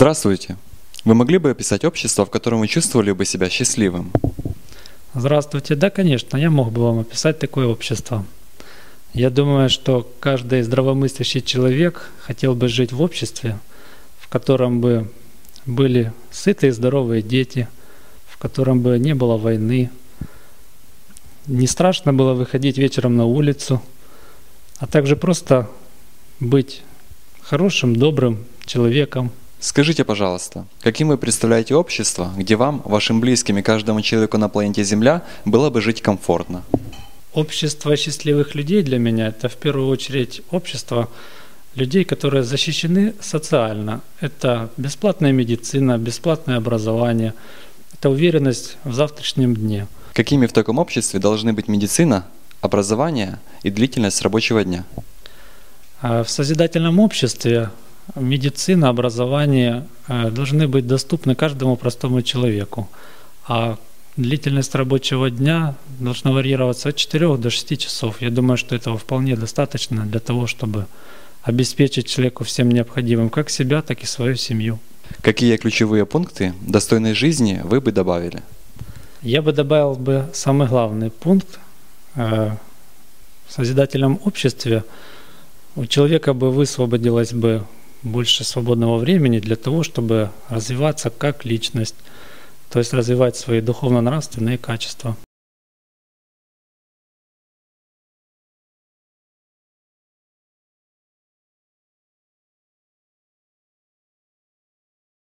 Здравствуйте. Вы могли бы описать общество, в котором вы чувствовали бы себя счастливым? Здравствуйте. Да, конечно, я мог бы вам описать такое общество. Я думаю, что каждый здравомыслящий человек хотел бы жить в обществе, в котором бы были сытые и здоровые дети, в котором бы не было войны, не страшно было выходить вечером на улицу, а также просто быть хорошим, добрым человеком. Скажите, пожалуйста, каким вы представляете общество, где вам, вашим близким и каждому человеку на планете Земля было бы жить комфортно? Общество счастливых людей для меня – это в первую очередь общество людей, которые защищены социально. Это бесплатная медицина, бесплатное образование, это уверенность в завтрашнем дне. Какими в таком обществе должны быть медицина, образование и длительность рабочего дня? А В созидательном обществе медицина, образование э, должны быть доступны каждому простому человеку. А длительность рабочего дня должна варьироваться от 4 до 6 часов. Я думаю, что этого вполне достаточно для того, чтобы обеспечить человеку всем необходимым как себя, так и свою семью. Какие ключевые пункты достойной жизни вы бы добавили? Я бы добавил бы самый главный пункт. э, В созидательном обществе у человека бы высвободилось бы больше свободного времени для того, чтобы развиваться как личность, то есть развивать свои духовно-нравственные качества.